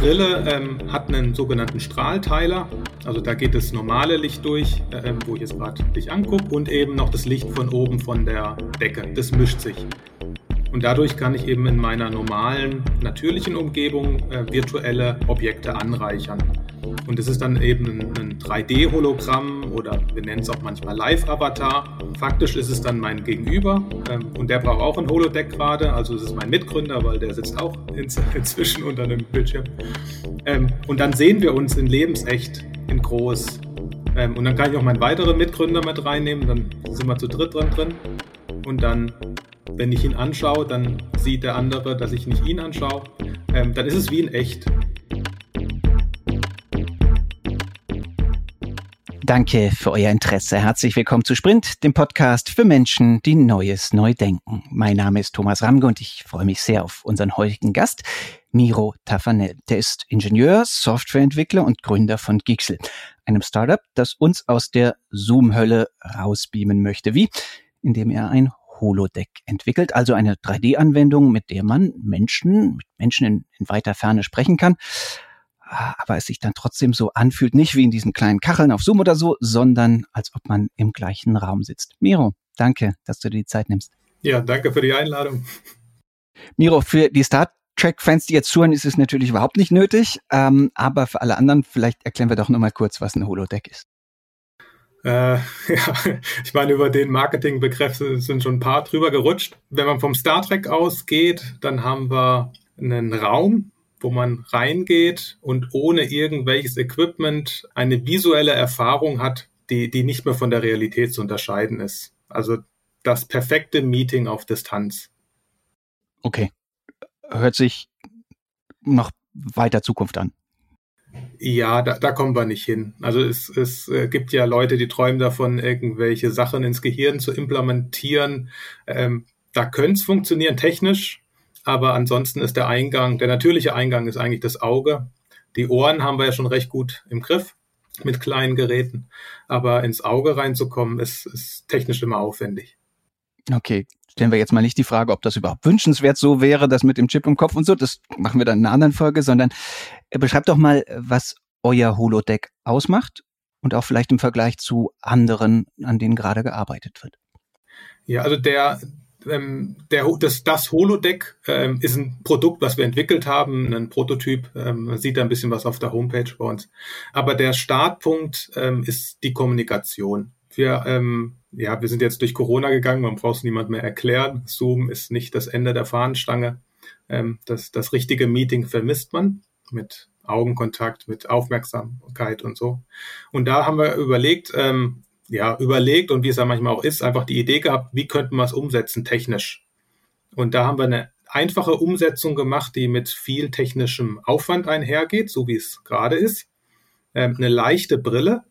Brille ähm, hat einen sogenannten Strahlteiler. Also da geht das normale Licht durch, äh, wo ich jetzt gerade dich angucke, und eben noch das Licht von oben von der Decke. Das mischt sich. Und dadurch kann ich eben in meiner normalen, natürlichen Umgebung äh, virtuelle Objekte anreichern. Und es ist dann eben ein 3D-Hologramm oder wir nennen es auch manchmal Live-Avatar. Faktisch ist es dann mein Gegenüber ähm, und der braucht auch ein Holodeck gerade. Also es ist mein Mitgründer, weil der sitzt auch inzwischen unter einem Bildschirm. Ähm, und dann sehen wir uns in lebensecht in groß. Ähm, und dann kann ich auch meinen weiteren Mitgründer mit reinnehmen. Dann sind wir zu dritt drin drin. Und dann wenn ich ihn anschaue, dann sieht der andere, dass ich nicht ihn anschaue. Ähm, dann ist es wie in echt. Danke für euer Interesse. Herzlich willkommen zu Sprint, dem Podcast für Menschen, die Neues neu denken. Mein Name ist Thomas Ramge und ich freue mich sehr auf unseren heutigen Gast, Miro Tafanel. Der ist Ingenieur, Softwareentwickler und Gründer von Gixel, einem Startup, das uns aus der Zoom-Hölle rausbeamen möchte. Wie? Indem er ein Holodeck entwickelt, also eine 3D-Anwendung, mit der man Menschen, mit Menschen in, in weiter Ferne sprechen kann, aber es sich dann trotzdem so anfühlt, nicht wie in diesen kleinen Kacheln auf Zoom oder so, sondern als ob man im gleichen Raum sitzt. Miro, danke, dass du dir die Zeit nimmst. Ja, danke für die Einladung. Miro, für die Star Trek-Fans, die jetzt zuhören, ist es natürlich überhaupt nicht nötig, ähm, aber für alle anderen, vielleicht erklären wir doch nochmal kurz, was ein Holodeck ist. Äh, ja, ich meine, über den Marketingbegriff sind schon ein paar drüber gerutscht. Wenn man vom Star Trek ausgeht, dann haben wir einen Raum, wo man reingeht und ohne irgendwelches Equipment eine visuelle Erfahrung hat, die, die nicht mehr von der Realität zu unterscheiden ist. Also das perfekte Meeting auf Distanz. Okay. Hört sich noch weiter Zukunft an. Ja, da, da kommen wir nicht hin. Also es, es äh, gibt ja Leute, die träumen davon, irgendwelche Sachen ins Gehirn zu implementieren. Ähm, da könnte es funktionieren technisch, aber ansonsten ist der Eingang, der natürliche Eingang ist eigentlich das Auge. Die Ohren haben wir ja schon recht gut im Griff mit kleinen Geräten, aber ins Auge reinzukommen, ist, ist technisch immer aufwendig. Okay, stellen wir jetzt mal nicht die Frage, ob das überhaupt wünschenswert so wäre, das mit dem Chip im Kopf und so, das machen wir dann in einer anderen Folge, sondern äh, beschreibt doch mal, was euer Holodeck ausmacht und auch vielleicht im Vergleich zu anderen, an denen gerade gearbeitet wird. Ja, also der, ähm, der, das, das Holodeck ähm, ist ein Produkt, was wir entwickelt haben, ein Prototyp. Ähm, man sieht da ein bisschen was auf der Homepage bei uns. Aber der Startpunkt ähm, ist die Kommunikation. Wir, ähm, ja, wir sind jetzt durch Corona gegangen, man braucht es niemand mehr erklären. Zoom ist nicht das Ende der Fahnenstange. Ähm, das, das richtige Meeting vermisst man mit Augenkontakt, mit Aufmerksamkeit und so. Und da haben wir überlegt, ähm, ja, überlegt und wie es ja manchmal auch ist, einfach die Idee gehabt, wie könnten wir es umsetzen technisch. Und da haben wir eine einfache Umsetzung gemacht, die mit viel technischem Aufwand einhergeht, so wie es gerade ist. Ähm, eine leichte Brille,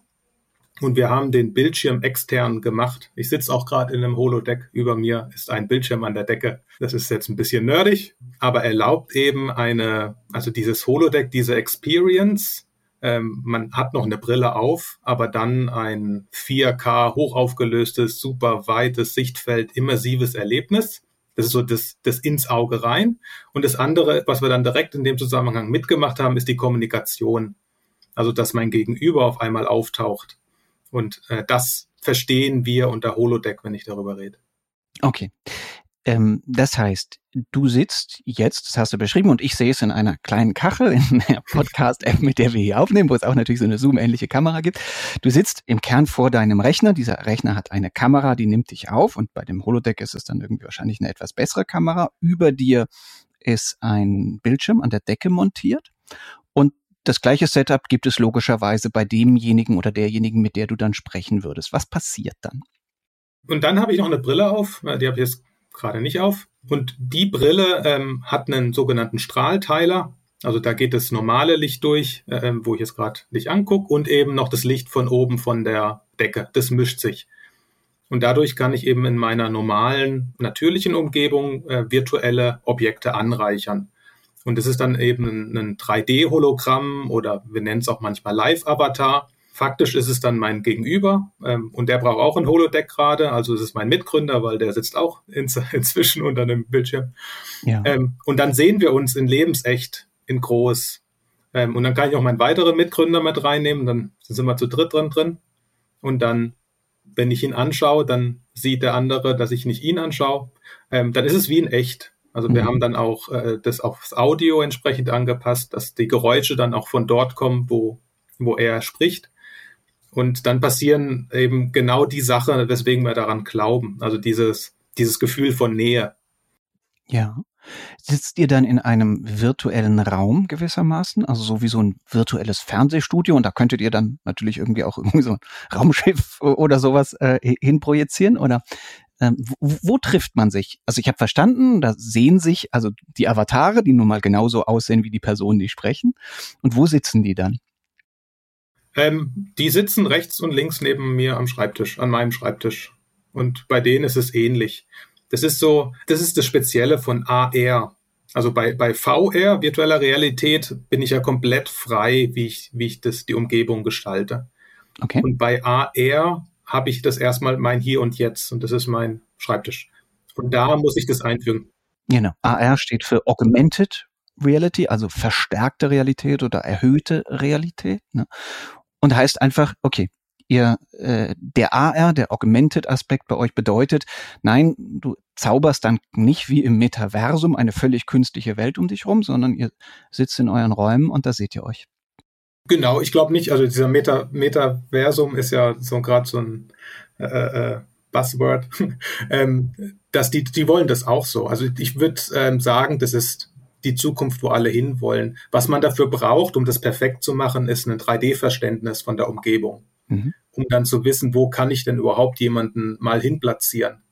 und wir haben den Bildschirm extern gemacht. Ich sitze auch gerade in einem Holodeck. Über mir ist ein Bildschirm an der Decke. Das ist jetzt ein bisschen nerdig, aber erlaubt eben eine, also dieses Holodeck, diese Experience. Ähm, man hat noch eine Brille auf, aber dann ein 4K hochaufgelöstes, super weites Sichtfeld, immersives Erlebnis. Das ist so das, das ins Auge rein. Und das andere, was wir dann direkt in dem Zusammenhang mitgemacht haben, ist die Kommunikation. Also, dass mein Gegenüber auf einmal auftaucht. Und äh, das verstehen wir unter Holodeck, wenn ich darüber rede. Okay. Ähm, das heißt, du sitzt jetzt, das hast du beschrieben, und ich sehe es in einer kleinen Kachel in der Podcast-App, mit der wir hier aufnehmen, wo es auch natürlich so eine Zoom-ähnliche Kamera gibt. Du sitzt im Kern vor deinem Rechner. Dieser Rechner hat eine Kamera, die nimmt dich auf. Und bei dem Holodeck ist es dann irgendwie wahrscheinlich eine etwas bessere Kamera. Über dir ist ein Bildschirm an der Decke montiert. Und das gleiche Setup gibt es logischerweise bei demjenigen oder derjenigen, mit der du dann sprechen würdest. Was passiert dann? Und dann habe ich noch eine Brille auf, die habe ich jetzt gerade nicht auf. Und die Brille ähm, hat einen sogenannten Strahlteiler. Also da geht das normale Licht durch, äh, wo ich jetzt gerade Licht angucke, und eben noch das Licht von oben von der Decke. Das mischt sich. Und dadurch kann ich eben in meiner normalen, natürlichen Umgebung äh, virtuelle Objekte anreichern. Und es ist dann eben ein, ein 3D-Hologramm oder wir nennen es auch manchmal Live-Avatar. Faktisch ist es dann mein Gegenüber ähm, und der braucht auch ein Holodeck gerade. Also es ist mein Mitgründer, weil der sitzt auch ins, inzwischen unter einem Bildschirm. Ja. Ähm, und dann sehen wir uns in lebensecht in groß. Ähm, und dann kann ich auch meinen weiteren Mitgründer mit reinnehmen, dann sind wir zu dritt drin drin. Und dann, wenn ich ihn anschaue, dann sieht der andere, dass ich nicht ihn anschaue. Ähm, dann ist es wie in echt. Also wir mhm. haben dann auch äh, das aufs Audio entsprechend angepasst, dass die Geräusche dann auch von dort kommen, wo, wo er spricht. Und dann passieren eben genau die Sachen, weswegen wir daran glauben. Also dieses, dieses Gefühl von Nähe. Ja. Sitzt ihr dann in einem virtuellen Raum gewissermaßen, also so wie so ein virtuelles Fernsehstudio und da könntet ihr dann natürlich irgendwie auch irgendwie so ein Raumschiff oder sowas äh, hinprojizieren oder ähm, wo, wo trifft man sich? Also ich habe verstanden, da sehen sich also die Avatare, die nun mal genauso aussehen wie die Personen, die sprechen. Und wo sitzen die dann? Ähm, die sitzen rechts und links neben mir am Schreibtisch, an meinem Schreibtisch. Und bei denen ist es ähnlich. Das ist so, das ist das Spezielle von AR. Also bei, bei VR, virtueller Realität, bin ich ja komplett frei, wie ich, wie ich das, die Umgebung gestalte. Okay. Und bei AR habe ich das erstmal mein Hier und Jetzt und das ist mein Schreibtisch. Und da muss ich das einfügen. Genau. AR steht für Augmented Reality, also verstärkte Realität oder erhöhte Realität. Ne? Und heißt einfach, okay, ihr äh, der AR, der Augmented Aspekt bei euch bedeutet, nein, du zauberst dann nicht wie im Metaversum eine völlig künstliche Welt um dich rum, sondern ihr sitzt in euren Räumen und da seht ihr euch. Genau, ich glaube nicht. Also dieser Meta Metaversum ist ja so gerade so ein äh, äh, Buzzword. ähm, dass die, die wollen das auch so. Also ich würde ähm, sagen, das ist die Zukunft, wo alle hinwollen. Was man dafür braucht, um das perfekt zu machen, ist ein 3D-Verständnis von der Umgebung mhm. um dann zu wissen, wo kann ich denn überhaupt jemanden mal hinplatzieren.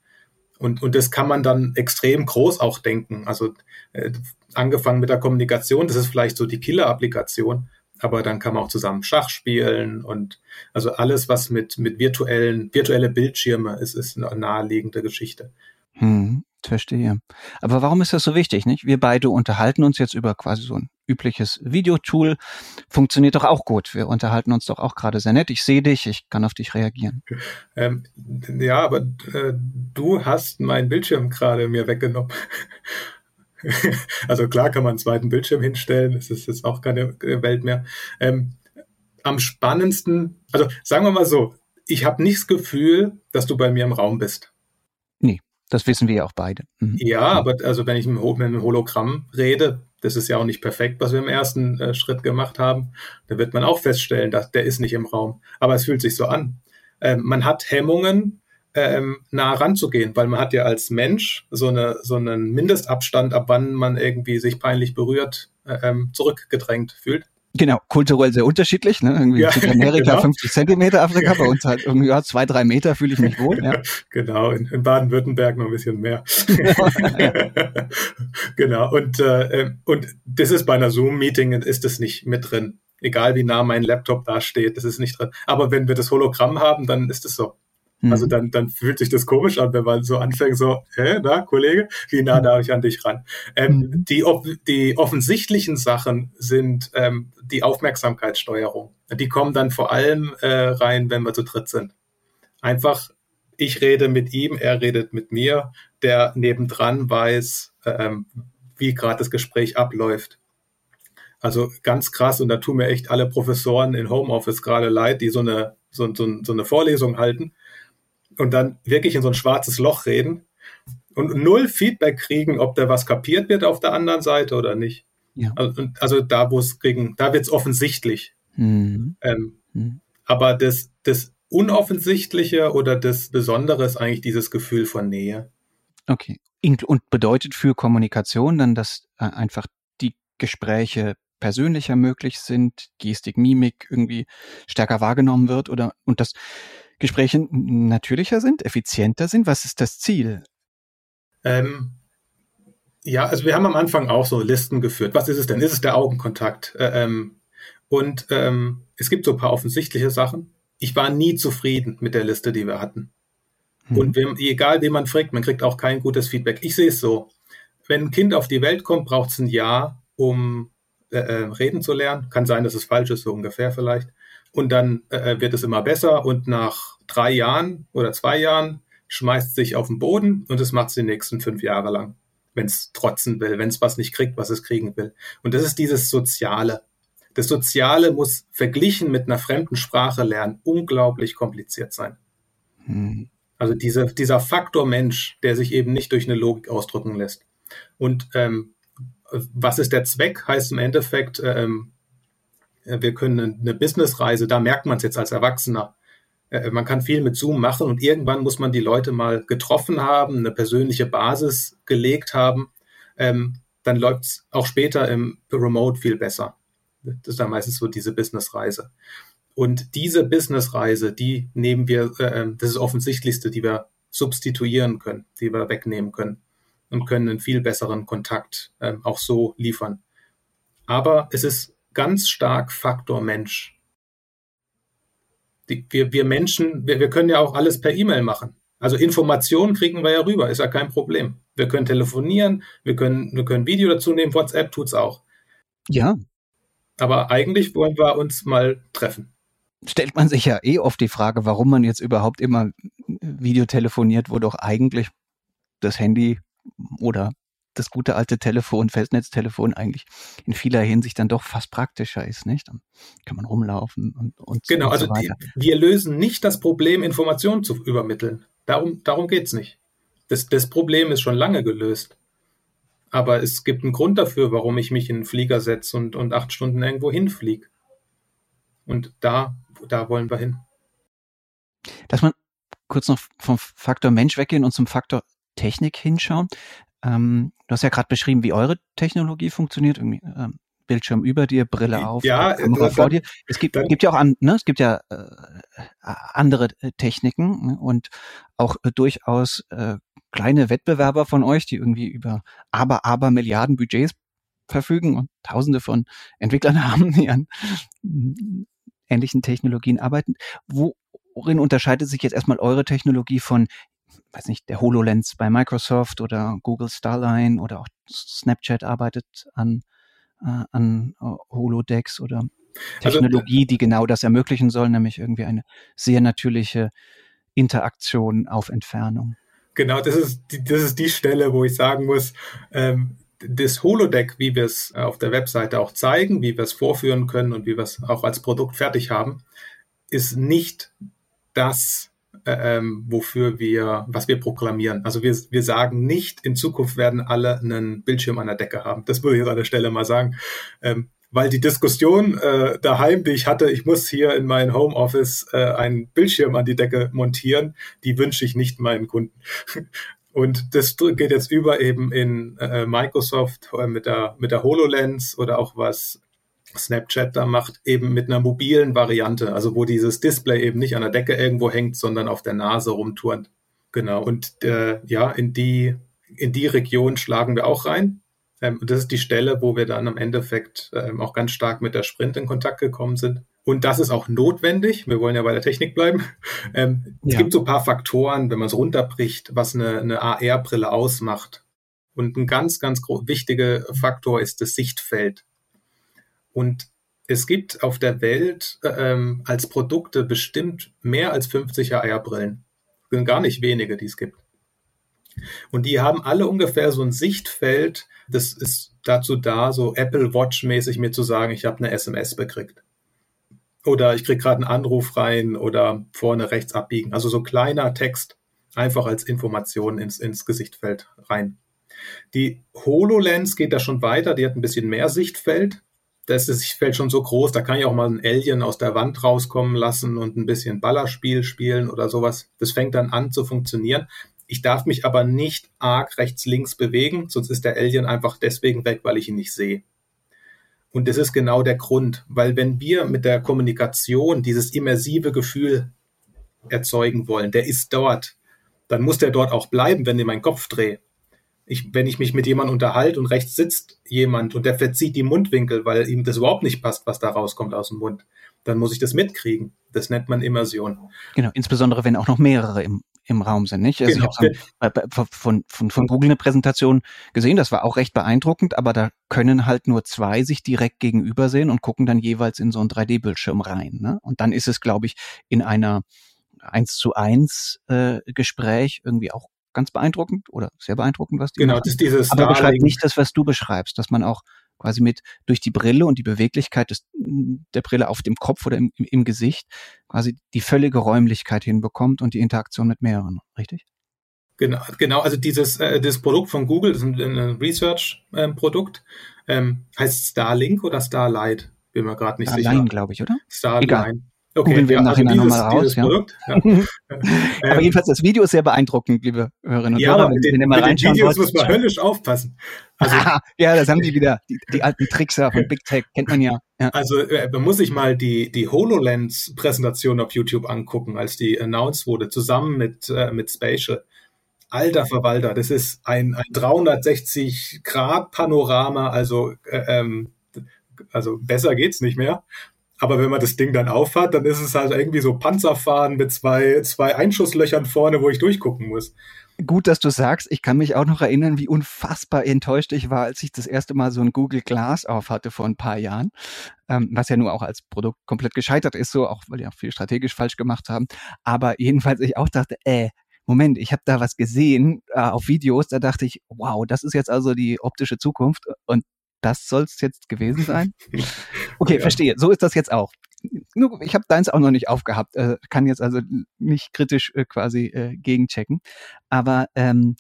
Und, und das kann man dann extrem groß auch denken. Also äh, angefangen mit der Kommunikation, das ist vielleicht so die Killer-Applikation, aber dann kann man auch zusammen Schach spielen und also alles, was mit, mit virtuellen, virtuelle Bildschirme ist, ist eine naheliegende Geschichte. Hm, verstehe. Aber warum ist das so wichtig, nicht? Wir beide unterhalten uns jetzt über quasi so ein übliches Videotool. Funktioniert doch auch gut. Wir unterhalten uns doch auch gerade sehr nett. Ich sehe dich, ich kann auf dich reagieren. Ähm, ja, aber äh, du hast meinen Bildschirm gerade mir weggenommen. also klar kann man einen zweiten Bildschirm hinstellen, das ist jetzt auch keine Welt mehr. Ähm, am spannendsten, also sagen wir mal so, ich habe nicht das Gefühl, dass du bei mir im Raum bist. Nee, das wissen wir ja auch beide. Mhm. Ja, aber also wenn ich mit einem Hologramm rede, das ist ja auch nicht perfekt, was wir im ersten äh, Schritt gemacht haben, da wird man auch feststellen, dass der ist nicht im Raum. Aber es fühlt sich so an. Ähm, man hat Hemmungen, ähm, nah ranzugehen, weil man hat ja als Mensch so, eine, so einen Mindestabstand, ab wann man irgendwie sich peinlich berührt, äh, ähm, zurückgedrängt fühlt. Genau, kulturell sehr unterschiedlich. Ne? Irgendwie ja, Südamerika genau. 50 Zentimeter, Afrika, bei uns halt irgendwie ja, zwei, drei Meter fühle ich mich wohl. Ja. Genau, in, in Baden-Württemberg noch ein bisschen mehr. genau, und, äh, und das ist bei einer Zoom-Meeting, ist das nicht mit drin. Egal wie nah mein Laptop da steht, das ist nicht drin. Aber wenn wir das Hologramm haben, dann ist es so. Also mhm. dann, dann fühlt sich das komisch an, wenn man so anfängt, so, hä, na, Kollege, wie nah darf ich an dich ran? Ähm, mhm. die, die offensichtlichen Sachen sind ähm, die Aufmerksamkeitssteuerung. Die kommen dann vor allem äh, rein, wenn wir zu dritt sind. Einfach, ich rede mit ihm, er redet mit mir, der nebendran weiß, ähm, wie gerade das Gespräch abläuft. Also ganz krass, und da tun mir echt alle Professoren in Homeoffice gerade leid, die so eine, so, so, so eine Vorlesung halten und dann wirklich in so ein schwarzes Loch reden und null Feedback kriegen, ob da was kapiert wird auf der anderen Seite oder nicht. Ja. Also, also da, wo es kriegen, da wird es offensichtlich. Mhm. Ähm, mhm. Aber das, das Unoffensichtliche oder das Besondere ist eigentlich dieses Gefühl von Nähe. Okay. Und bedeutet für Kommunikation dann, dass äh, einfach die Gespräche persönlicher möglich sind, Gestik, Mimik irgendwie stärker wahrgenommen wird oder und das Gespräche natürlicher sind, effizienter sind? Was ist das Ziel? Ähm, ja, also wir haben am Anfang auch so Listen geführt. Was ist es denn? Ist es der Augenkontakt? Äh, ähm, und ähm, es gibt so ein paar offensichtliche Sachen. Ich war nie zufrieden mit der Liste, die wir hatten. Hm. Und wem, egal, wen man fragt, man kriegt auch kein gutes Feedback. Ich sehe es so. Wenn ein Kind auf die Welt kommt, braucht es ein Jahr, um äh, äh, reden zu lernen. Kann sein, dass es falsch ist, so ungefähr vielleicht und dann äh, wird es immer besser und nach drei Jahren oder zwei Jahren schmeißt es sich auf den Boden und es macht es die nächsten fünf Jahre lang, wenn es trotzen will, wenn es was nicht kriegt, was es kriegen will. Und das ist dieses Soziale. Das Soziale muss verglichen mit einer fremden Sprache lernen unglaublich kompliziert sein. Hm. Also diese, dieser Faktor Mensch, der sich eben nicht durch eine Logik ausdrücken lässt. Und ähm, was ist der Zweck? Heißt im Endeffekt, ähm, wir können eine Businessreise, da merkt man es jetzt als Erwachsener. Äh, man kann viel mit Zoom machen und irgendwann muss man die Leute mal getroffen haben, eine persönliche Basis gelegt haben. Ähm, dann läuft es auch später im Remote viel besser. Das ist dann meistens so diese Businessreise. Und diese Businessreise, die nehmen wir, äh, ähm, das ist das Offensichtlichste, die wir substituieren können, die wir wegnehmen können und können einen viel besseren Kontakt äh, auch so liefern. Aber es ist ganz stark Faktor Mensch. Die, wir, wir Menschen, wir, wir können ja auch alles per E-Mail machen. Also Informationen kriegen wir ja rüber, ist ja kein Problem. Wir können telefonieren, wir können, wir können Video dazu nehmen, WhatsApp tut's auch. Ja. Aber eigentlich wollen wir uns mal treffen stellt man sich ja eh oft die Frage, warum man jetzt überhaupt immer Video telefoniert, wo doch eigentlich das Handy oder das gute alte Telefon, Festnetztelefon eigentlich in vieler Hinsicht dann doch fast praktischer ist, nicht? Dann kann man rumlaufen und, und Genau, und also die, wir lösen nicht das Problem, Informationen zu übermitteln. Darum, darum geht's nicht. Das, das Problem ist schon lange gelöst. Aber es gibt einen Grund dafür, warum ich mich in einen Flieger setze und, und acht Stunden irgendwo hinfliege. Und da da wollen wir hin. Dass man kurz noch vom Faktor Mensch weggehen und zum Faktor Technik hinschauen. Ähm, du hast ja gerade beschrieben, wie eure Technologie funktioniert. Irgendwie, ähm, Bildschirm über dir, Brille auf, ja, Kamera vor dir. Es gibt, gibt ja auch an, ne, es gibt ja äh, andere äh, Techniken ne, und auch äh, durchaus äh, kleine Wettbewerber von euch, die irgendwie über aber aber Milliarden Budgets verfügen und Tausende von Entwicklern haben, die an ähnlichen Technologien arbeiten. Worin unterscheidet sich jetzt erstmal eure Technologie von, weiß nicht, der HoloLens bei Microsoft oder Google Starline oder auch Snapchat arbeitet an, äh, an äh, Holodecks oder also, Technologie, also, die genau das ermöglichen soll, nämlich irgendwie eine sehr natürliche Interaktion auf Entfernung. Genau, das ist die, das ist die Stelle, wo ich sagen muss, ähm, das Holodeck, wie wir es auf der Webseite auch zeigen, wie wir es vorführen können und wie wir es auch als Produkt fertig haben, ist nicht das, äh, ähm, wofür wir, was wir proklamieren. Also wir, wir sagen nicht, in Zukunft werden alle einen Bildschirm an der Decke haben. Das würde ich jetzt an der Stelle mal sagen. Ähm, weil die Diskussion äh, daheim, die ich hatte, ich muss hier in mein Homeoffice äh, einen Bildschirm an die Decke montieren, die wünsche ich nicht meinen Kunden. Und das geht jetzt über eben in äh, Microsoft äh, mit der, mit der HoloLens oder auch was Snapchat da macht, eben mit einer mobilen Variante, also wo dieses Display eben nicht an der Decke irgendwo hängt, sondern auf der Nase rumturnt. Genau. Und äh, ja, in die, in die Region schlagen wir auch rein. Ähm, das ist die Stelle, wo wir dann am Endeffekt ähm, auch ganz stark mit der Sprint in Kontakt gekommen sind. Und das ist auch notwendig. Wir wollen ja bei der Technik bleiben. Ähm, ja. Es gibt so ein paar Faktoren, wenn man es runterbricht, was eine, eine AR-Brille ausmacht. Und ein ganz, ganz wichtiger Faktor ist das Sichtfeld. Und es gibt auf der Welt ähm, als Produkte bestimmt mehr als 50 AR-Brillen. Sind gar nicht wenige, die es gibt. Und die haben alle ungefähr so ein Sichtfeld, das ist dazu da, so Apple Watch-mäßig mir zu sagen, ich habe eine SMS bekriegt oder ich kriege gerade einen Anruf rein oder vorne rechts abbiegen. Also so kleiner Text einfach als Information ins, ins Gesichtfeld rein. Die HoloLens geht da schon weiter, die hat ein bisschen mehr Sichtfeld. Das Sichtfeld schon so groß, da kann ich auch mal ein Alien aus der Wand rauskommen lassen und ein bisschen Ballerspiel spielen oder sowas. Das fängt dann an zu funktionieren. Ich darf mich aber nicht arg rechts, links bewegen, sonst ist der Alien einfach deswegen weg, weil ich ihn nicht sehe. Und das ist genau der Grund, weil wenn wir mit der Kommunikation dieses immersive Gefühl erzeugen wollen, der ist dort, dann muss der dort auch bleiben, wenn ich meinen Kopf drehe. Ich, wenn ich mich mit jemandem unterhalte und rechts sitzt jemand und der verzieht die Mundwinkel, weil ihm das überhaupt nicht passt, was da rauskommt aus dem Mund, dann muss ich das mitkriegen. Das nennt man Immersion. Genau, insbesondere wenn auch noch mehrere im, im Raum sind, nicht? Also genau. ich habe von, von, von Google eine Präsentation gesehen, das war auch recht beeindruckend, aber da können halt nur zwei sich direkt gegenüber sehen und gucken dann jeweils in so einen 3D-Bildschirm rein. Ne? Und dann ist es, glaube ich, in einer eins zu eins äh, Gespräch irgendwie auch ganz beeindruckend oder sehr beeindruckend, was die Genau, machen. das ist dieses Aber beschreibt nicht das, was du beschreibst, dass man auch quasi mit durch die Brille und die Beweglichkeit des, der Brille auf dem Kopf oder im, im Gesicht quasi die völlige Räumlichkeit hinbekommt und die Interaktion mit mehreren, richtig? Genau, genau. Also dieses äh, das Produkt von Google, das ist ein, ein Research-Produkt, ähm, heißt Starlink oder Starlight? Bin mir gerade nicht Starline, sicher. Starline, glaube ich, oder? Starline. Okay, Googeln wir ja, im Nachhinein also dieses, nochmal raus. Ja. Ja. aber jedenfalls, das Video ist sehr beeindruckend, liebe Hörerinnen und ja, Hörer. Wenn den, den mal mit den Videos muss man höllisch aufpassen. Also, ja, das haben die wieder, die, die alten Tricks von Big Tech, kennt man ja. ja. Also äh, man muss sich mal die, die HoloLens-Präsentation auf YouTube angucken, als die announced wurde, zusammen mit, äh, mit Spatial. Alter Verwalter, das ist ein, ein 360-Grad-Panorama, also, äh, ähm, also besser geht's nicht mehr. Aber wenn man das Ding dann aufhat, dann ist es halt irgendwie so Panzerfahren mit zwei, zwei Einschusslöchern vorne, wo ich durchgucken muss. Gut, dass du sagst. Ich kann mich auch noch erinnern, wie unfassbar enttäuscht ich war, als ich das erste Mal so ein Google Glass auf hatte vor ein paar Jahren, ähm, was ja nur auch als Produkt komplett gescheitert ist, so auch weil die auch viel strategisch falsch gemacht haben. Aber jedenfalls ich auch dachte, äh, Moment, ich habe da was gesehen äh, auf Videos, da dachte ich, wow, das ist jetzt also die optische Zukunft und das soll es jetzt gewesen sein? Okay, ja. verstehe. So ist das jetzt auch. Nur, ich habe deins auch noch nicht aufgehabt, äh, kann jetzt also nicht kritisch äh, quasi äh, gegenchecken. Aber ähm,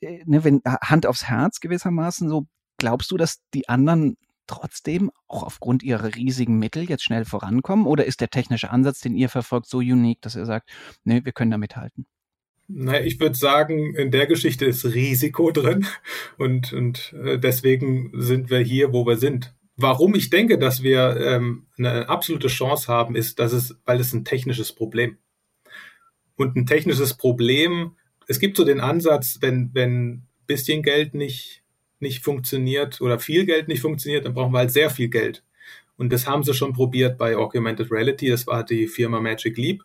äh, ne, wenn äh, Hand aufs Herz gewissermaßen, so glaubst du, dass die anderen trotzdem auch aufgrund ihrer riesigen Mittel jetzt schnell vorankommen? Oder ist der technische Ansatz, den ihr verfolgt, so unique, dass ihr sagt, nee, wir können da mithalten? Na, ich würde sagen, in der Geschichte ist Risiko drin und, und äh, deswegen sind wir hier, wo wir sind. Warum ich denke, dass wir ähm, eine absolute Chance haben, ist, dass es, weil es ein technisches Problem. Und ein technisches Problem, es gibt so den Ansatz, wenn, wenn bisschen Geld nicht, nicht funktioniert oder viel Geld nicht funktioniert, dann brauchen wir halt sehr viel Geld. Und das haben sie schon probiert bei Augmented Reality. Das war die Firma Magic Leap.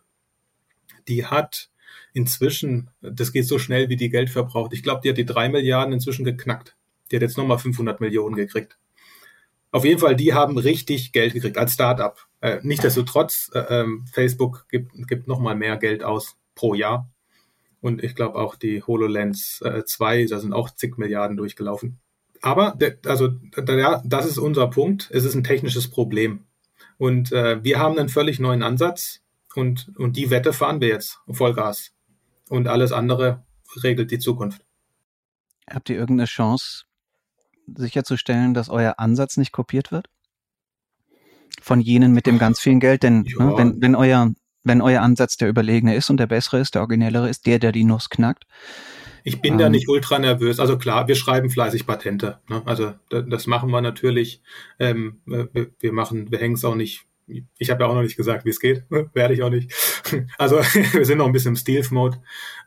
Die hat inzwischen, das geht so schnell, wie die Geld verbraucht. Ich glaube, die hat die drei Milliarden inzwischen geknackt. Die hat jetzt nochmal 500 Millionen gekriegt. Auf jeden Fall, die haben richtig Geld gekriegt als Startup. Äh, Nichtsdestotrotz, äh, ähm, Facebook gibt, gibt nochmal mehr Geld aus pro Jahr. Und ich glaube auch die HoloLens äh, 2, da sind auch zig Milliarden durchgelaufen. Aber also der, das ist unser Punkt. Es ist ein technisches Problem. Und äh, wir haben einen völlig neuen Ansatz und, und die Wette fahren wir jetzt Vollgas und alles andere regelt die Zukunft. Habt ihr irgendeine Chance sicherzustellen, dass euer Ansatz nicht kopiert wird? Von jenen mit dem ganz vielen Geld? Denn ja. ne, wenn, wenn, euer, wenn euer Ansatz der überlegene ist und der bessere ist, der originellere ist, der, der die Nuss knackt. Ich bin ähm, da nicht ultra nervös. Also klar, wir schreiben fleißig Patente. Ne? Also das machen wir natürlich. Ähm, wir, wir machen, wir hängen es auch nicht ich habe ja auch noch nicht gesagt, wie es geht. Werde ich auch nicht. Also wir sind noch ein bisschen im Stealth-Mode.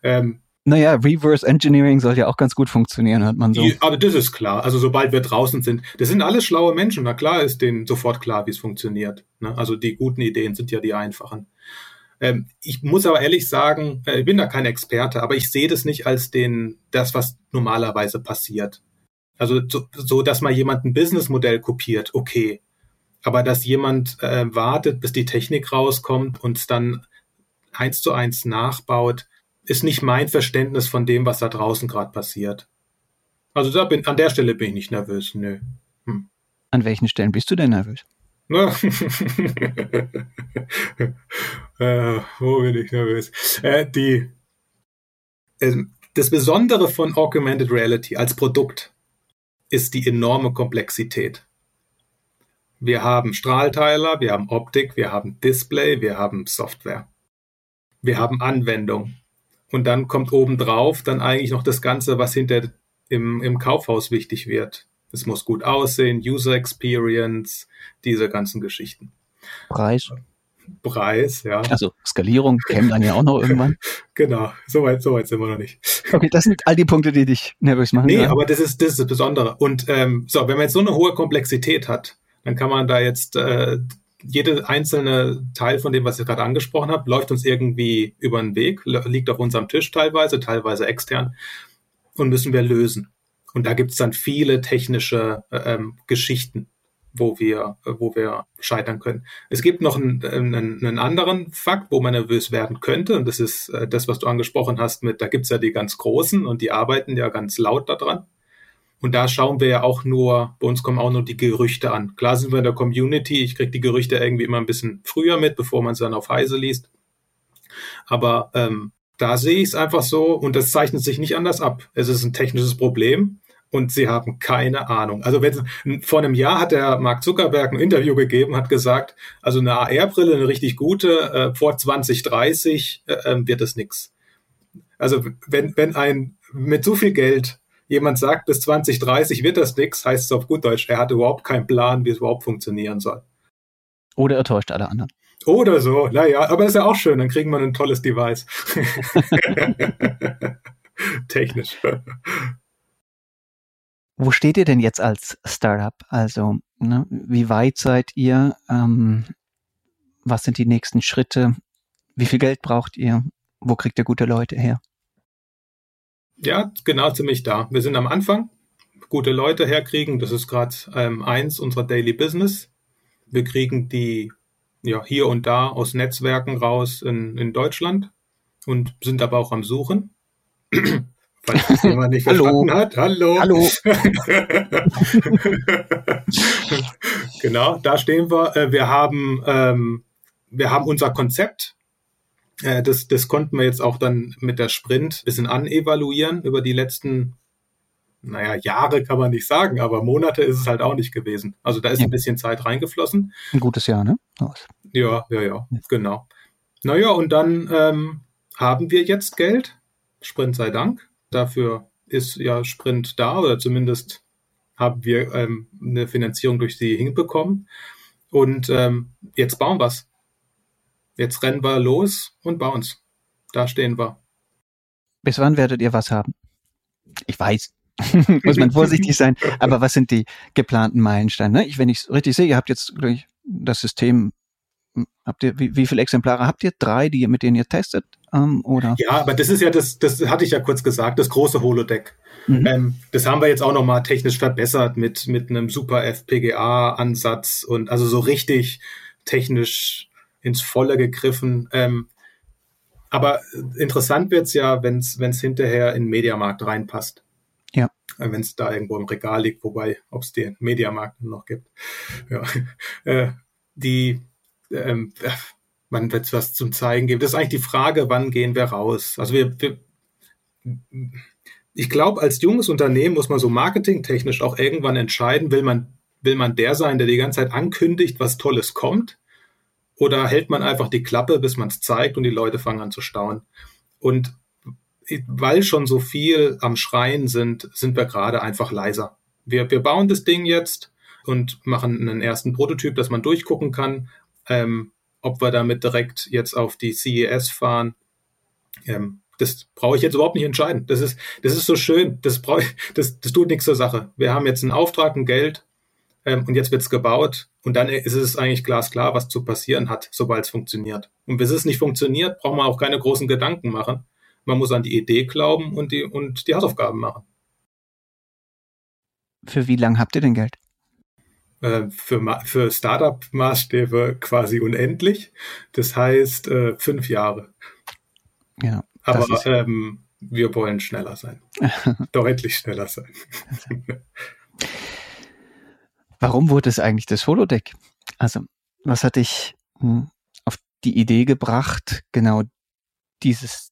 Ähm, naja, Reverse Engineering soll ja auch ganz gut funktionieren, hat man so. Aber das ist klar. Also sobald wir draußen sind, das sind alles schlaue Menschen. Na klar ist denen sofort klar, wie es funktioniert. Ne? Also die guten Ideen sind ja die einfachen. Ähm, ich muss aber ehrlich sagen, äh, ich bin da kein Experte, aber ich sehe das nicht als den, das, was normalerweise passiert. Also so, so dass mal jemand ein Businessmodell kopiert, okay. Aber dass jemand äh, wartet, bis die Technik rauskommt und es dann eins zu eins nachbaut, ist nicht mein Verständnis von dem, was da draußen gerade passiert. Also da bin, an der Stelle bin ich nicht nervös, nö. Hm. An welchen Stellen bist du denn nervös? äh, wo bin ich nervös? Äh, die, äh, das Besondere von Augmented Reality als Produkt ist die enorme Komplexität. Wir haben Strahlteiler, wir haben Optik, wir haben Display, wir haben Software. Wir haben Anwendung. Und dann kommt obendrauf dann eigentlich noch das Ganze, was hinter im, im Kaufhaus wichtig wird. Es muss gut aussehen, User Experience, diese ganzen Geschichten. Preis. Preis, ja. Also Skalierung käme dann ja auch noch irgendwann. genau, soweit so weit sind wir noch nicht. Okay, das sind all die Punkte, die dich nervös machen. Nee, ja. aber das ist, das ist das Besondere. Und ähm, so, wenn man jetzt so eine hohe Komplexität hat, dann kann man da jetzt äh, jede einzelne Teil von dem, was ich gerade angesprochen habe, läuft uns irgendwie über den Weg, liegt auf unserem Tisch teilweise, teilweise extern und müssen wir lösen. Und da gibt es dann viele technische äh, ähm, Geschichten, wo wir, wo wir scheitern können. Es gibt noch einen, einen, einen, anderen Fakt, wo man nervös werden könnte, und das ist äh, das, was du angesprochen hast mit, da gibt's ja die ganz Großen und die arbeiten ja ganz laut daran. Und da schauen wir ja auch nur, bei uns kommen auch nur die Gerüchte an. Klar sind wir in der Community, ich kriege die Gerüchte irgendwie immer ein bisschen früher mit, bevor man es dann auf Heise liest. Aber ähm, da sehe ich es einfach so und das zeichnet sich nicht anders ab. Es ist ein technisches Problem und sie haben keine Ahnung. Also wenn, vor einem Jahr hat der Mark Zuckerberg ein Interview gegeben, hat gesagt, also eine AR-Brille, eine richtig gute, äh, vor 2030 äh, ähm, wird es nix. Also wenn, wenn ein mit so viel Geld jemand sagt, bis 2030 wird das nix, heißt es auf gut Deutsch, er hat überhaupt keinen Plan, wie es überhaupt funktionieren soll. Oder er täuscht alle anderen. Oder so, naja, aber ist ja auch schön, dann kriegen wir ein tolles Device. Technisch. Wo steht ihr denn jetzt als Startup? Also, ne, wie weit seid ihr? Ähm, was sind die nächsten Schritte? Wie viel Geld braucht ihr? Wo kriegt ihr gute Leute her? Ja, genau ziemlich da. Wir sind am Anfang. Gute Leute herkriegen, das ist gerade ähm, eins unserer Daily Business. Wir kriegen die ja, hier und da aus Netzwerken raus in, in Deutschland und sind aber auch am Suchen. Falls das jemand nicht verstanden hat. Hallo. Hallo. genau, da stehen wir. Äh, wir haben, ähm, wir haben unser Konzept. Äh, das, das konnten wir jetzt auch dann mit der Sprint ein bisschen anevaluieren über die letzten naja, Jahre kann man nicht sagen, aber Monate ist es halt auch nicht gewesen. Also da ist ja. ein bisschen Zeit reingeflossen. Ein gutes Jahr, ne? Was? Ja, ja, ja, genau. Naja, und dann ähm, haben wir jetzt Geld. Sprint sei Dank. Dafür ist ja Sprint da oder zumindest haben wir ähm, eine Finanzierung durch sie hinbekommen. Und ähm, jetzt bauen wir's. Jetzt rennen wir los und bauen's. Da stehen wir. Bis wann werdet ihr was haben? Ich weiß, muss man vorsichtig sein. Aber was sind die geplanten Meilensteine? Ne? Ich, wenn ich es richtig sehe, ihr habt jetzt ich, das System, hm, habt ihr, wie, wie viele Exemplare habt ihr? Drei, die, mit denen ihr testet? Ähm, oder? Ja, aber das ist ja das, das hatte ich ja kurz gesagt, das große Holodeck. Mhm. Ähm, das haben wir jetzt auch nochmal technisch verbessert mit, mit einem super FPGA-Ansatz und also so richtig technisch ins Volle gegriffen. Ähm, aber interessant wird's ja, wenn es hinterher in den Mediamarkt reinpasst. Ja. Äh, Wenn es da irgendwo im Regal liegt, wobei, ob es den Mediamarkt noch gibt. Ja. Äh, die, ähm, man wird was zum Zeigen geben. Das ist eigentlich die Frage, wann gehen wir raus? Also wir, wir ich glaube, als junges Unternehmen muss man so marketingtechnisch auch irgendwann entscheiden, will man, will man der sein, der die ganze Zeit ankündigt, was Tolles kommt? Oder hält man einfach die Klappe, bis man es zeigt und die Leute fangen an zu staunen? Und weil schon so viel am Schreien sind, sind wir gerade einfach leiser. Wir, wir bauen das Ding jetzt und machen einen ersten Prototyp, dass man durchgucken kann, ähm, ob wir damit direkt jetzt auf die CES fahren. Ähm, das brauche ich jetzt überhaupt nicht entscheiden. Das ist, das ist so schön. Das, brauche ich, das, das tut nichts zur Sache. Wir haben jetzt einen Auftrag, ein Geld ähm, und jetzt wird's gebaut. Und dann ist es eigentlich glasklar, was zu passieren hat, sobald es funktioniert. Und bis es nicht funktioniert, braucht man auch keine großen Gedanken machen. Man muss an die Idee glauben und die, und die Hausaufgaben machen. Für wie lange habt ihr denn Geld? Äh, für, für Startup-Maßstäbe quasi unendlich. Das heißt äh, fünf Jahre. Ja. Aber ähm, wir wollen schneller sein. Deutlich schneller sein. Warum wurde es eigentlich das Holodeck? Also, was hat dich hm, auf die Idee gebracht, genau dieses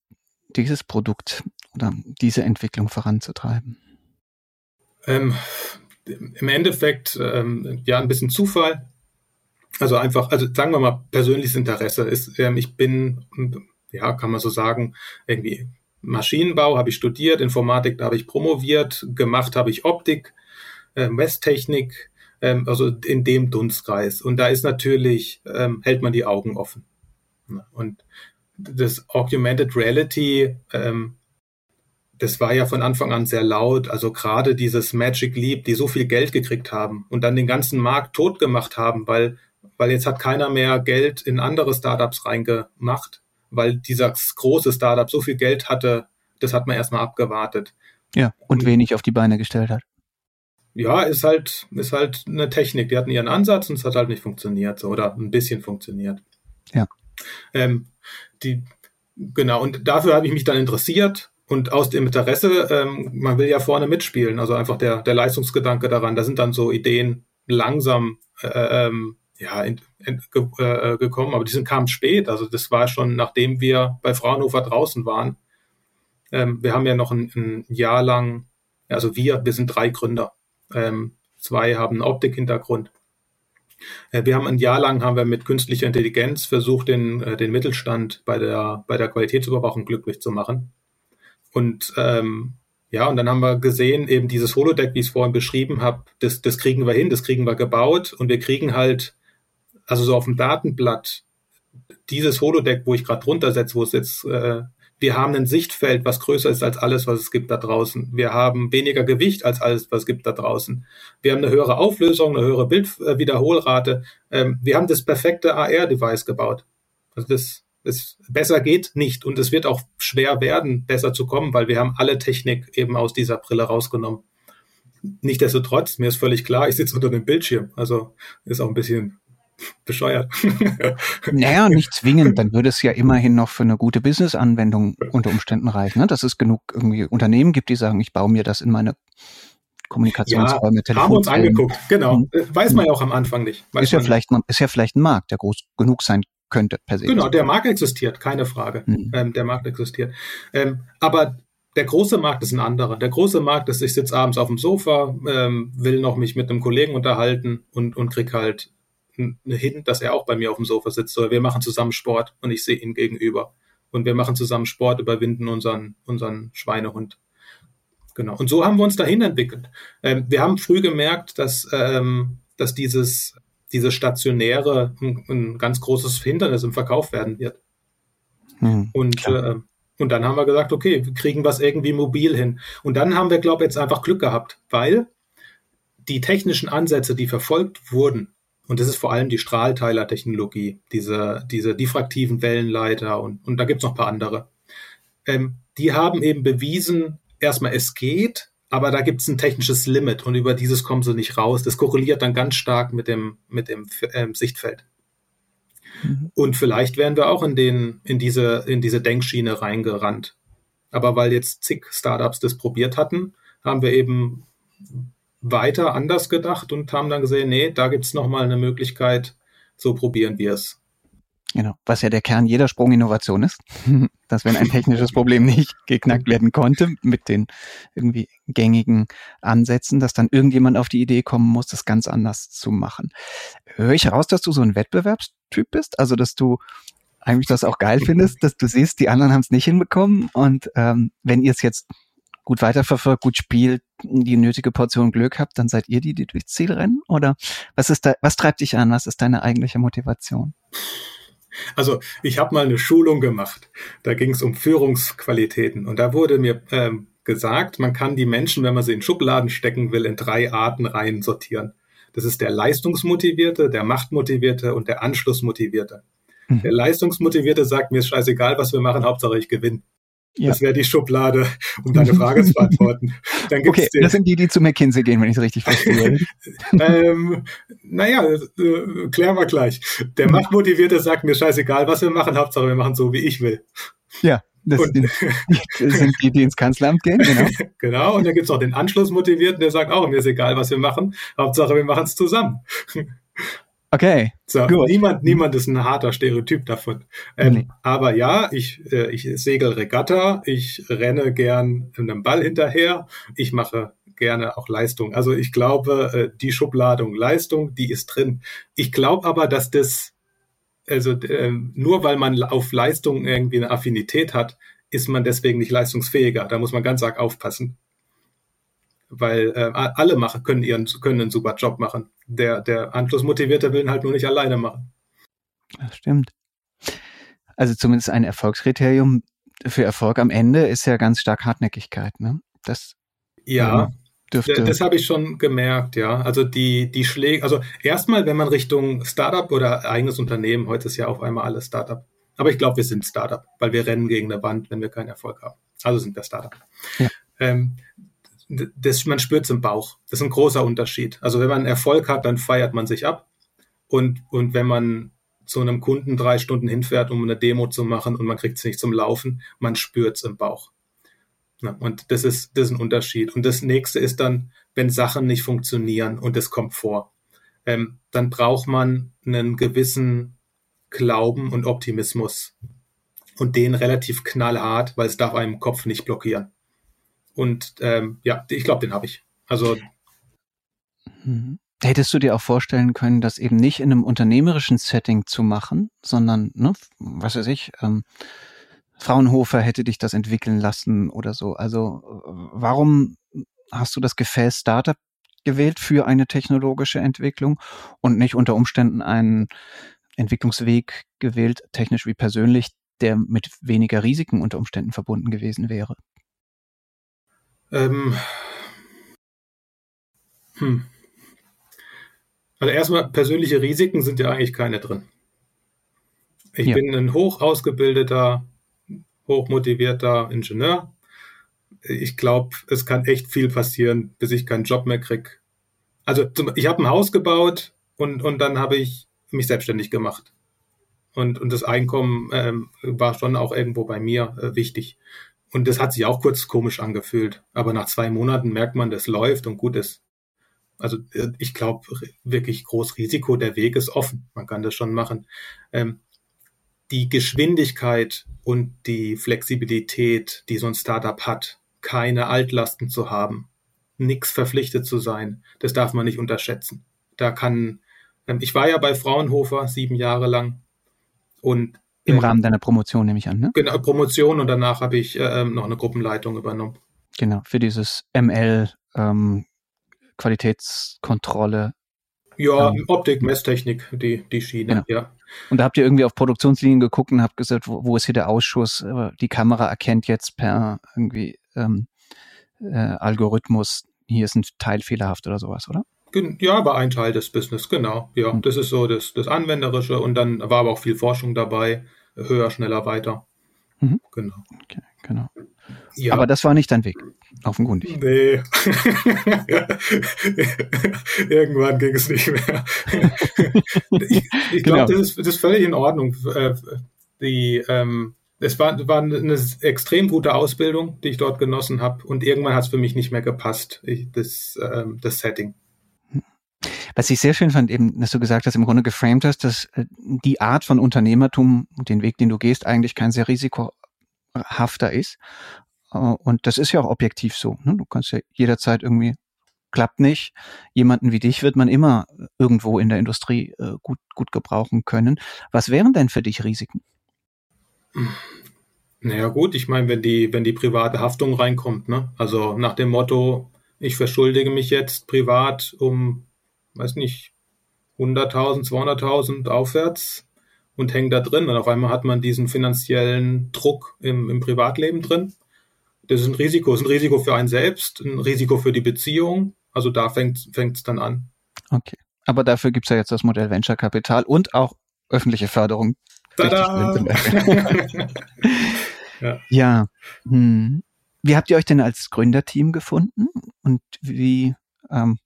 dieses Produkt oder diese Entwicklung voranzutreiben? Ähm, Im Endeffekt ähm, ja ein bisschen Zufall. Also einfach, also sagen wir mal, persönliches Interesse ist, ähm, ich bin, ja, kann man so sagen, irgendwie Maschinenbau habe ich studiert, Informatik, da habe ich promoviert, gemacht habe ich Optik, äh, Messtechnik, ähm, also in dem Dunstkreis. Und da ist natürlich, ähm, hält man die Augen offen. Und das Augmented Reality, ähm, das war ja von Anfang an sehr laut. Also gerade dieses Magic Leap, die so viel Geld gekriegt haben und dann den ganzen Markt tot gemacht haben, weil, weil jetzt hat keiner mehr Geld in andere Startups reingemacht, weil dieses große Startup so viel Geld hatte, das hat man erstmal abgewartet. Ja, und wenig auf die Beine gestellt hat. Ja, ist halt, ist halt eine Technik. Die hatten ihren Ansatz und es hat halt nicht funktioniert, so, oder ein bisschen funktioniert. Ja. Ähm, die, genau, und dafür habe ich mich dann interessiert und aus dem Interesse, ähm, man will ja vorne mitspielen, also einfach der, der Leistungsgedanke daran, da sind dann so Ideen langsam äh, ähm, ja, in, in, ge, äh, gekommen, aber die sind kamen spät. Also das war schon, nachdem wir bei Fraunhofer draußen waren. Ähm, wir haben ja noch ein, ein, Jahr lang, also wir, wir sind drei Gründer. Ähm, zwei haben einen Optik-Hintergrund. Äh, wir haben ein Jahr lang haben wir mit künstlicher Intelligenz versucht, den, äh, den Mittelstand bei der, bei der Qualitätsüberwachung glücklich zu machen. Und ähm, ja, und dann haben wir gesehen, eben dieses Holodeck, wie ich es vorhin beschrieben habe, das, das kriegen wir hin, das kriegen wir gebaut und wir kriegen halt, also so auf dem Datenblatt, dieses Holodeck, wo ich gerade drunter setze, wo es jetzt, äh, wir haben ein Sichtfeld, was größer ist als alles, was es gibt da draußen. Wir haben weniger Gewicht als alles, was es gibt da draußen. Wir haben eine höhere Auflösung, eine höhere Bildwiederholrate. Ähm, wir haben das perfekte AR-Device gebaut. Also das, es besser geht nicht und es wird auch schwer werden, besser zu kommen, weil wir haben alle Technik eben aus dieser Brille rausgenommen. Nichtsdestotrotz, mir ist völlig klar, ich sitze unter dem Bildschirm, also ist auch ein bisschen bescheuert. Naja, nicht zwingend, dann würde es ja immerhin noch für eine gute Business-Anwendung unter Umständen reichen, ne? dass es genug irgendwie Unternehmen gibt, die sagen, ich baue mir das in meine Kommunikationsräume, ja, Haben wir uns angeguckt, genau. Mhm. Weiß man ja auch am Anfang nicht. ist ja, vielleicht, ist ja vielleicht ein Markt, der groß genug sein könnte per se. Genau, der Markt existiert, keine Frage. Mhm. Ähm, der Markt existiert. Ähm, aber der große Markt ist ein anderer. Der große Markt ist, ich sitze abends auf dem Sofa, ähm, will noch mich mit einem Kollegen unterhalten und, und krieg halt hin, dass er auch bei mir auf dem Sofa sitzt. Oder wir machen zusammen Sport und ich sehe ihn gegenüber. Und wir machen zusammen Sport, überwinden unseren, unseren Schweinehund. Genau. Und so haben wir uns dahin entwickelt. Ähm, wir haben früh gemerkt, dass, ähm, dass dieses diese stationäre ein, ein, ganz großes Hindernis im Verkauf werden wird. Hm, und, äh, und dann haben wir gesagt, okay, wir kriegen was irgendwie mobil hin. Und dann haben wir, glaube ich, jetzt einfach Glück gehabt, weil die technischen Ansätze, die verfolgt wurden, und das ist vor allem die Strahlteilertechnologie, diese, diese diffraktiven Wellenleiter und, und da gibt es noch ein paar andere, ähm, die haben eben bewiesen, erstmal es geht, aber da gibt es ein technisches Limit und über dieses kommen sie nicht raus. Das korreliert dann ganz stark mit dem, mit dem ähm, Sichtfeld. Mhm. Und vielleicht wären wir auch in, den, in, diese, in diese Denkschiene reingerannt. Aber weil jetzt zig Startups das probiert hatten, haben wir eben weiter anders gedacht und haben dann gesehen, nee, da gibt es nochmal eine Möglichkeit, so probieren wir es. Genau, was ja der Kern jeder Sprunginnovation ist, dass wenn ein technisches Problem nicht geknackt werden konnte mit den irgendwie gängigen Ansätzen, dass dann irgendjemand auf die Idee kommen muss, das ganz anders zu machen. Höre ich heraus, dass du so ein Wettbewerbstyp bist? Also, dass du eigentlich das auch geil findest, dass du siehst, die anderen haben es nicht hinbekommen und ähm, wenn ihr es jetzt gut weiterverfolgt, gut spielt, die nötige Portion Glück habt, dann seid ihr die, die durchs Ziel rennen? Oder was ist da, was treibt dich an? Was ist deine eigentliche Motivation? Also ich habe mal eine Schulung gemacht. Da ging es um Führungsqualitäten und da wurde mir ähm, gesagt, man kann die Menschen, wenn man sie in Schubladen stecken will, in drei Arten rein sortieren. Das ist der Leistungsmotivierte, der Machtmotivierte und der Anschlussmotivierte. Mhm. Der Leistungsmotivierte sagt, mir ist scheißegal, was wir machen, Hauptsache ich gewinne. Ja. Das wäre die Schublade, um deine Frage zu beantworten. Dann gibt's okay, den, das sind die, die zu McKinsey gehen, wenn ich es richtig verstehe. ähm, naja, äh, klären wir gleich. Der Machtmotivierte sagt mir scheißegal, was wir machen, Hauptsache wir machen so, wie ich will. Ja, das, und, sind, das sind die, die ins Kanzleramt gehen, genau. genau, und dann gibt's auch den Anschlussmotivierten, der sagt auch, mir ist egal, was wir machen, Hauptsache wir machen es zusammen. Okay. So, Gut. niemand, niemand ist ein harter Stereotyp davon. Ähm, nee. Aber ja, ich, äh, ich segel Regatta, ich renne gern einem Ball hinterher, ich mache gerne auch Leistung. Also ich glaube, äh, die Schubladung Leistung, die ist drin. Ich glaube aber, dass das, also äh, nur weil man auf Leistung irgendwie eine Affinität hat, ist man deswegen nicht leistungsfähiger. Da muss man ganz arg aufpassen weil äh, alle machen, können ihren können einen super Job machen. Der der Anschlussmotivierte will ihn halt nur nicht alleine machen. Das stimmt. Also zumindest ein Erfolgskriterium für Erfolg am Ende ist ja ganz stark Hartnäckigkeit. Ne? Das ja. Ähm, dürfte das habe ich schon gemerkt, ja. Also die, die Schläge, also erstmal, wenn man Richtung Startup oder eigenes Unternehmen, heute ist ja auf einmal alles Startup. Aber ich glaube, wir sind Startup, weil wir rennen gegen eine Wand, wenn wir keinen Erfolg haben. Also sind wir Startup. Ja. Ähm, das, man spürt es im Bauch. Das ist ein großer Unterschied. Also wenn man Erfolg hat, dann feiert man sich ab. Und, und wenn man zu einem Kunden drei Stunden hinfährt, um eine Demo zu machen und man kriegt es nicht zum Laufen, man spürt es im Bauch. Und das ist, das ist ein Unterschied. Und das nächste ist dann, wenn Sachen nicht funktionieren und es kommt vor, ähm, dann braucht man einen gewissen Glauben und Optimismus und den relativ knallhart, weil es darf einem Kopf nicht blockieren. Und ähm, ja, ich glaube, den habe ich. Also mhm. Hättest du dir auch vorstellen können, das eben nicht in einem unternehmerischen Setting zu machen, sondern, ne, was weiß ich, ähm, Fraunhofer hätte dich das entwickeln lassen oder so. Also warum hast du das Gefäß Startup gewählt für eine technologische Entwicklung und nicht unter Umständen einen Entwicklungsweg gewählt, technisch wie persönlich, der mit weniger Risiken unter Umständen verbunden gewesen wäre? Ähm, hm. Also erstmal, persönliche Risiken sind ja eigentlich keine drin. Ich ja. bin ein hoch ausgebildeter, hochmotivierter Ingenieur. Ich glaube, es kann echt viel passieren, bis ich keinen Job mehr krieg. Also ich habe ein Haus gebaut und, und dann habe ich mich selbstständig gemacht. Und, und das Einkommen ähm, war schon auch irgendwo bei mir äh, wichtig. Und das hat sich auch kurz komisch angefühlt. Aber nach zwei Monaten merkt man, das läuft und gut ist. Also äh, ich glaube, wirklich groß Risiko, der Weg ist offen. Man kann das schon machen. Ähm, die Geschwindigkeit und die Flexibilität, die so ein Startup hat, keine Altlasten zu haben, nichts verpflichtet zu sein, das darf man nicht unterschätzen. Da kann, ähm, ich war ja bei Fraunhofer sieben Jahre lang und im Rahmen deiner Promotion nehme ich an, ne? Genau, Promotion und danach habe ich äh, noch eine Gruppenleitung übernommen. Genau, für dieses ML ähm, Qualitätskontrolle. Ja, ähm, Optik, Messtechnik, die, die Schiene, genau. ja. Und da habt ihr irgendwie auf Produktionslinien geguckt und habt gesagt, wo, wo ist hier der Ausschuss? Die Kamera erkennt jetzt per irgendwie ähm, äh, Algorithmus, hier ist ein Teil fehlerhaft oder sowas, oder? Ja, war ein Teil des Business, genau. Ja, mhm. das ist so das, das Anwenderische und dann war aber auch viel Forschung dabei, höher, schneller, weiter. Mhm. Genau. Okay, genau. Ja. Aber das war nicht dein Weg, offenkundig. Nee. Irgendwann ging es nicht mehr. ich ich glaube, genau. das, ist, das ist völlig in Ordnung. Äh, die, ähm, es war, war eine extrem gute Ausbildung, die ich dort genossen habe. Und irgendwann hat es für mich nicht mehr gepasst, ich, das, ähm, das Setting. Was ich sehr schön fand, eben, dass du gesagt hast, im Grunde geframed hast, dass äh, die Art von Unternehmertum, den Weg, den du gehst, eigentlich kein sehr risikohafter ist. Äh, und das ist ja auch objektiv so. Ne? Du kannst ja jederzeit irgendwie klappt nicht. Jemanden wie dich wird man immer irgendwo in der Industrie äh, gut, gut gebrauchen können. Was wären denn für dich Risiken? Naja gut, ich meine, wenn die, wenn die private Haftung reinkommt, ne? Also nach dem Motto, ich verschuldige mich jetzt privat um weiß nicht, 100.000, 200.000 aufwärts und hängt da drin. Und auf einmal hat man diesen finanziellen Druck im, im Privatleben drin. Das ist ein Risiko. Das ist ein Risiko für einen selbst, ein Risiko für die Beziehung. Also da fängt es dann an. Okay. Aber dafür gibt es ja jetzt das Modell Venture Capital und auch öffentliche Förderung. Tada! ja. ja. Hm. Wie habt ihr euch denn als Gründerteam gefunden? Und wie ähm,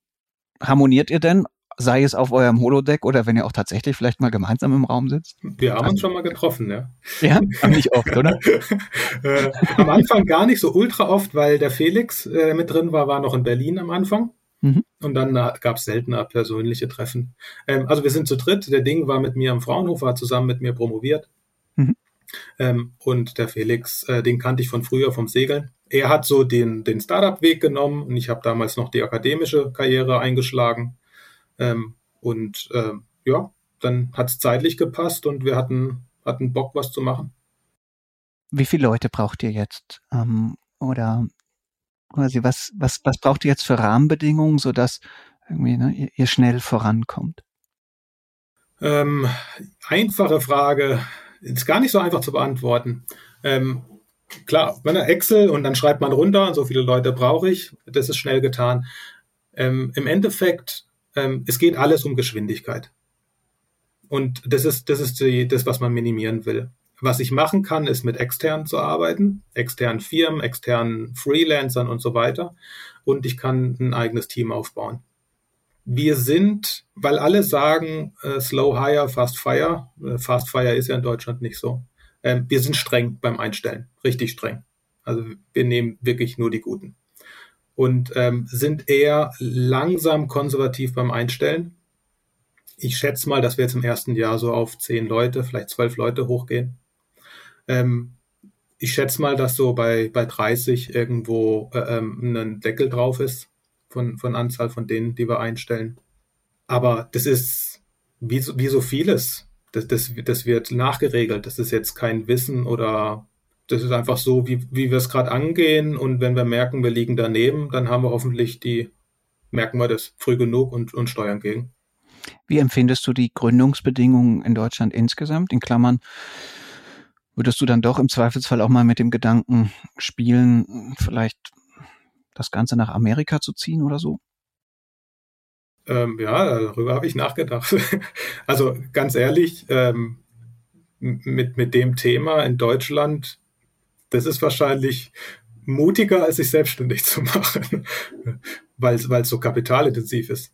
harmoniert ihr denn? Sei es auf eurem Holodeck oder wenn ihr auch tatsächlich vielleicht mal gemeinsam im Raum sitzt? Wir haben uns schon mal getroffen, ja. Ja, nicht oft, oder? äh, am Anfang gar nicht so ultra oft, weil der Felix äh, mit drin war, war noch in Berlin am Anfang. Mhm. Und dann äh, gab es seltener persönliche Treffen. Ähm, also wir sind zu dritt. Der Ding war mit mir am Fraunhofer, zusammen mit mir promoviert. Mhm. Ähm, und der Felix, äh, den kannte ich von früher vom Segeln er hat so den, den Startup-Weg genommen und ich habe damals noch die akademische Karriere eingeschlagen. Ähm, und äh, ja, dann hat es zeitlich gepasst und wir hatten, hatten Bock, was zu machen. Wie viele Leute braucht ihr jetzt? Ähm, oder quasi, was, was, was braucht ihr jetzt für Rahmenbedingungen, sodass irgendwie, ne, ihr, ihr schnell vorankommt? Ähm, einfache Frage, ist gar nicht so einfach zu beantworten. Ähm, klar, wenn Excel und dann schreibt man runter, so viele Leute brauche ich, das ist schnell getan. Ähm, Im Endeffekt, ähm, es geht alles um Geschwindigkeit. Und das ist, das ist die, das, was man minimieren will. Was ich machen kann, ist mit externen zu arbeiten, externen Firmen, externen Freelancern und so weiter. Und ich kann ein eigenes Team aufbauen. Wir sind, weil alle sagen, äh, slow hire, fast fire. Äh, fast fire ist ja in Deutschland nicht so. Ähm, wir sind streng beim Einstellen, richtig streng. Also wir nehmen wirklich nur die guten. Und ähm, sind eher langsam konservativ beim Einstellen. Ich schätze mal, dass wir jetzt im ersten Jahr so auf zehn Leute, vielleicht zwölf Leute hochgehen. Ähm, ich schätze mal, dass so bei, bei 30 irgendwo äh, ähm, ein Deckel drauf ist von, von Anzahl von denen, die wir einstellen. Aber das ist wie so, wie so vieles. Das, das, das wird nachgeregelt. Das ist jetzt kein Wissen oder das ist einfach so, wie, wie wir es gerade angehen. Und wenn wir merken, wir liegen daneben, dann haben wir hoffentlich die, merken wir das früh genug und, und steuern gegen. Wie empfindest du die Gründungsbedingungen in Deutschland insgesamt? In Klammern, würdest du dann doch im Zweifelsfall auch mal mit dem Gedanken spielen, vielleicht das Ganze nach Amerika zu ziehen oder so? Ähm, ja, darüber habe ich nachgedacht. also ganz ehrlich, ähm, mit, mit dem Thema in Deutschland, das ist wahrscheinlich mutiger, als sich selbstständig zu machen, weil es so kapitalintensiv ist.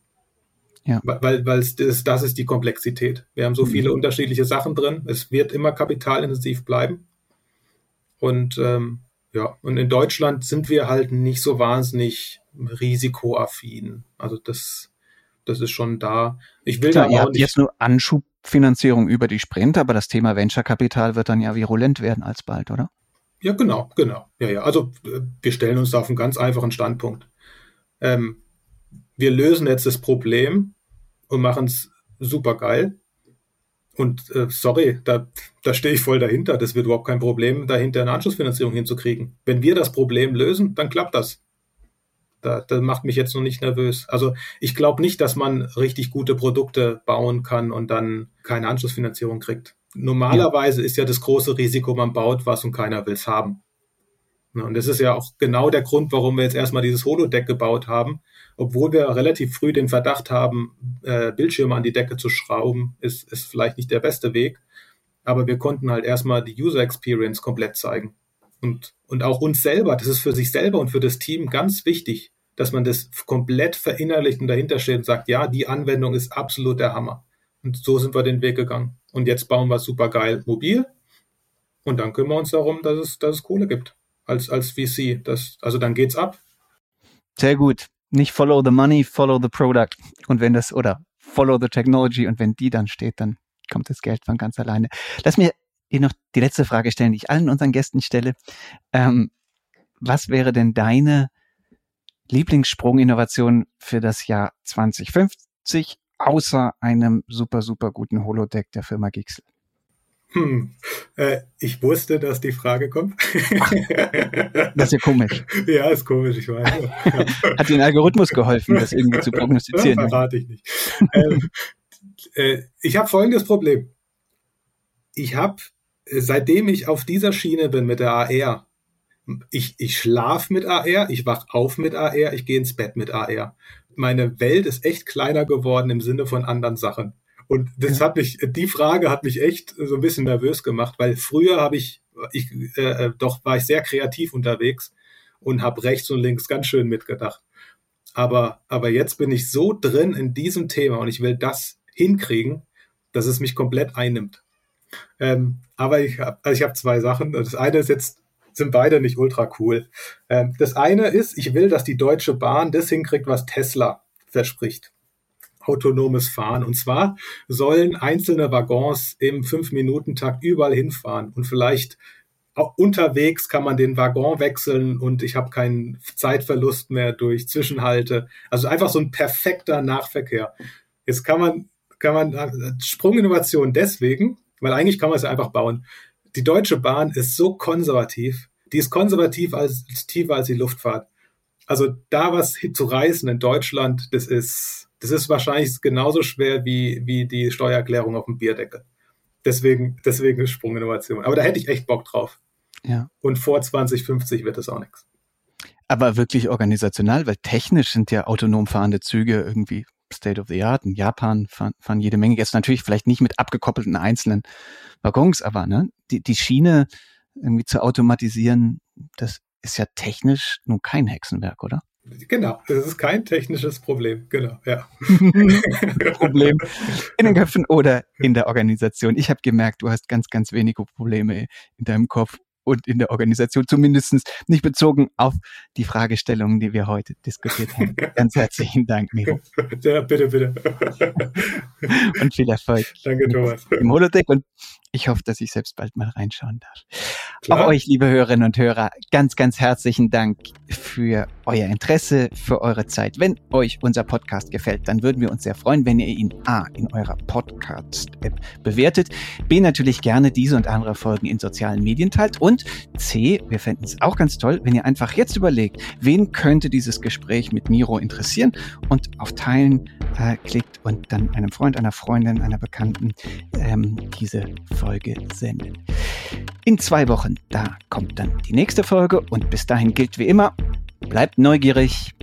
Ja. Weil, weil das, das ist die Komplexität. Wir haben so viele mhm. unterschiedliche Sachen drin. Es wird immer kapitalintensiv bleiben. Und ähm, ja, und in Deutschland sind wir halt nicht so wahnsinnig risikoaffin. Also das, das ist schon da. Ich will Klar, da ihr habt nicht jetzt nur Anschubfinanzierung über die Sprint, aber das Thema Venture-Kapital wird dann ja virulent werden alsbald, oder? Ja, genau, genau. Ja, ja. Also äh, wir stellen uns da auf einen ganz einfachen Standpunkt. Ähm, wir lösen jetzt das Problem und machen es super geil. Und äh, sorry, da, da stehe ich voll dahinter. Das wird überhaupt kein Problem, dahinter eine Anschlussfinanzierung hinzukriegen. Wenn wir das Problem lösen, dann klappt das. Da, das macht mich jetzt noch nicht nervös. Also ich glaube nicht, dass man richtig gute Produkte bauen kann und dann keine Anschlussfinanzierung kriegt. Normalerweise ja. ist ja das große Risiko, man baut was und keiner will es haben. Und das ist ja auch genau der Grund, warum wir jetzt erstmal dieses Holodeck gebaut haben. Obwohl wir relativ früh den Verdacht haben, äh, Bildschirme an die Decke zu schrauben, ist, ist vielleicht nicht der beste Weg. Aber wir konnten halt erstmal die User Experience komplett zeigen. Und, und auch uns selber, das ist für sich selber und für das Team ganz wichtig, dass man das komplett verinnerlicht und dahinter steht und sagt, ja, die Anwendung ist absolut der Hammer. Und so sind wir den Weg gegangen. Und jetzt bauen wir super geil mobil. Und dann kümmern wir uns darum, dass es, dass es Kohle gibt als, als VC. Das, also dann geht's ab. Sehr gut. Nicht follow the money, follow the product. Und wenn das, oder follow the technology und wenn die dann steht, dann kommt das Geld von ganz alleine. Lass mir dir noch die letzte Frage stellen, die ich allen unseren Gästen stelle. Ähm, was wäre denn deine Lieblingssprunginnovation für das Jahr 2050, außer einem super, super guten Holodeck der Firma Gixel? Hm. Äh, ich wusste, dass die Frage kommt. das ist ja komisch. Ja, ist komisch, ich weiß. Hat den Algorithmus geholfen, das irgendwie zu prognostizieren? Das verrate ich nicht. ähm, äh, ich habe folgendes Problem. Ich habe, äh, seitdem ich auf dieser Schiene bin mit der AR, ich, ich schlaf mit AR, ich wach auf mit AR, ich gehe ins Bett mit AR. Meine Welt ist echt kleiner geworden im Sinne von anderen Sachen. Und das hat mich, die Frage hat mich echt so ein bisschen nervös gemacht, weil früher habe ich, ich äh, doch war ich sehr kreativ unterwegs und habe rechts und links ganz schön mitgedacht. Aber, aber jetzt bin ich so drin in diesem Thema und ich will das hinkriegen, dass es mich komplett einnimmt. Ähm, aber ich habe also ich hab zwei Sachen. Das eine ist jetzt, sind beide nicht ultra cool. Ähm, das eine ist, ich will, dass die Deutsche Bahn das hinkriegt, was Tesla verspricht autonomes Fahren. Und zwar sollen einzelne Waggons im Fünf-Minuten-Takt überall hinfahren und vielleicht auch unterwegs kann man den Waggon wechseln und ich habe keinen Zeitverlust mehr durch Zwischenhalte. Also einfach so ein perfekter Nachverkehr. Jetzt kann man, kann man äh, Sprunginnovation deswegen, weil eigentlich kann man es ja einfach bauen. Die Deutsche Bahn ist so konservativ. Die ist konservativ als tiefer als die Luftfahrt. Also da was zu reißen in Deutschland, das ist das ist wahrscheinlich genauso schwer wie, wie die Steuererklärung auf dem Bierdeckel. Deswegen, deswegen Sprunginnovation. Aber da hätte ich echt Bock drauf. Ja. Und vor 2050 wird das auch nichts. Aber wirklich organisational, weil technisch sind ja autonom fahrende Züge irgendwie State of the Art. In Japan fahren, fahren jede Menge. Jetzt natürlich vielleicht nicht mit abgekoppelten einzelnen Waggons, aber ne, die, die Schiene irgendwie zu automatisieren, das ist ja technisch nun kein Hexenwerk, oder? Genau, das ist kein technisches Problem. Genau, ja. Problem in den Köpfen oder in der Organisation. Ich habe gemerkt, du hast ganz, ganz wenige Probleme in deinem Kopf und in der Organisation, zumindest nicht bezogen auf die Fragestellungen, die wir heute diskutiert haben. Ganz herzlichen Dank, Miro. Ja, bitte, bitte. Und viel Erfolg. Danke, Thomas. Im Holodeck und ich hoffe, dass ich selbst bald mal reinschauen darf. Klar. Auch euch, liebe Hörerinnen und Hörer, ganz, ganz herzlichen Dank für euer Interesse, für eure Zeit. Wenn euch unser Podcast gefällt, dann würden wir uns sehr freuen, wenn ihr ihn A in eurer Podcast-App bewertet, B natürlich gerne diese und andere Folgen in sozialen Medien teilt und C, wir fänden es auch ganz toll, wenn ihr einfach jetzt überlegt, wen könnte dieses Gespräch mit Miro interessieren und auf Teilen äh, klickt und dann einem Freund, einer Freundin, einer Bekannten ähm, diese Folge sendet. In zwei Wochen, da kommt dann die nächste Folge und bis dahin gilt wie immer, bleibt neugierig,